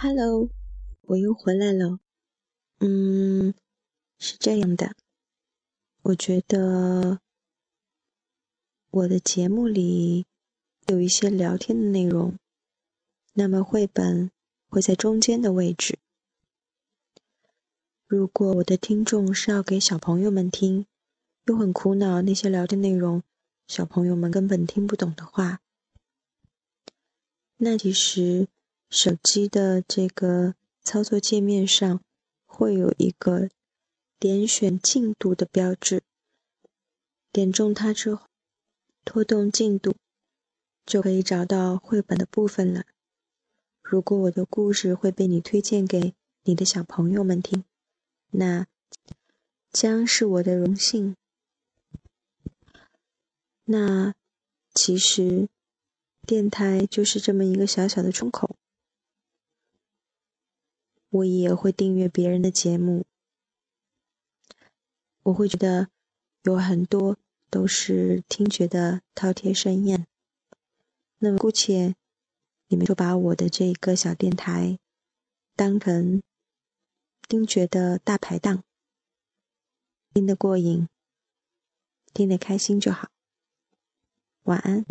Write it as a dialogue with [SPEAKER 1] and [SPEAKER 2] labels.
[SPEAKER 1] Hello，我又回来了。嗯，是这样的，我觉得我的节目里有一些聊天的内容，那么绘本会在中间的位置。如果我的听众是要给小朋友们听，又很苦恼那些聊天内容小朋友们根本听不懂的话，那其实。手机的这个操作界面上会有一个点选进度的标志，点中它之后，拖动进度，就可以找到绘本的部分了。如果我的故事会被你推荐给你的小朋友们听，那将是我的荣幸。那其实电台就是这么一个小小的窗口。我也会订阅别人的节目，我会觉得有很多都是听觉的饕餮盛宴。那么姑且你们就把我的这个小电台当成听觉的大排档，听得过瘾，听得开心就好。晚安。